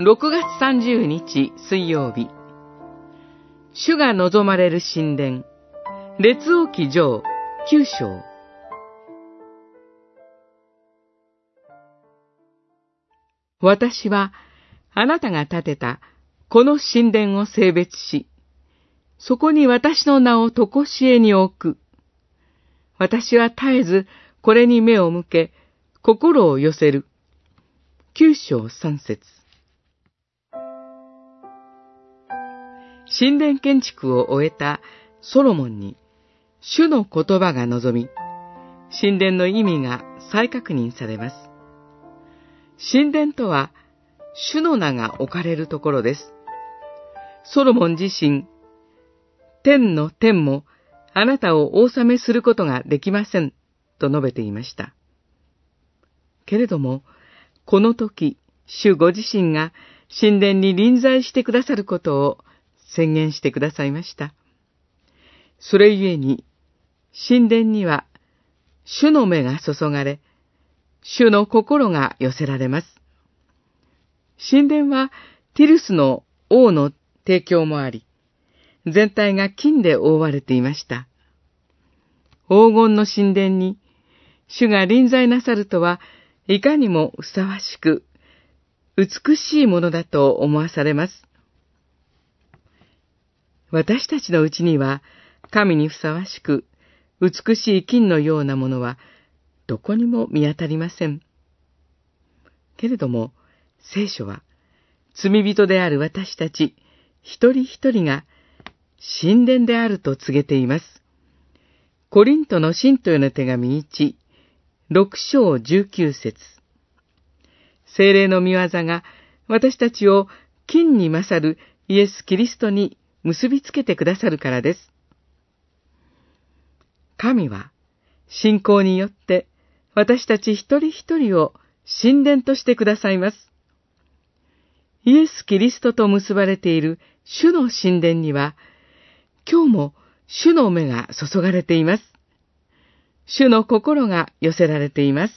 6月30日水曜日主が望まれる神殿列王記上9章私はあなたが建てたこの神殿を性別し、そこに私の名をとこしえに置く。私は絶えずこれに目を向け、心を寄せる。九章三節神殿建築を終えたソロモンに、主の言葉が望み、神殿の意味が再確認されます。神殿とは、主の名が置かれるところです。ソロモン自身、天の天もあなたをお納めすることができません、と述べていました。けれども、この時、主ご自身が神殿に臨在してくださることを宣言してくださいました。それゆえに、神殿には主の目が注がれ、主の心が寄せられます。神殿はティルスの王の提供もあり、全体が金で覆われていました。黄金の神殿に、主が臨在なさるとは、いかにもふさわしく、美しいものだと思わされます。私たちのうちには、神にふさわしく、美しい金のようなものは、どこにも見当たりません。けれども、聖書は、罪人である私たち、一人一人が、神殿であると告げています。コリントの信徒への手紙1、6章19節精霊の見業が私たちを金に勝るイエス・キリストに結びつけてくださるからです。神は信仰によって私たち一人一人を神殿としてくださいます。イエス・キリストと結ばれている主の神殿には、今日も主の目が注がれています。主の心が寄せられています。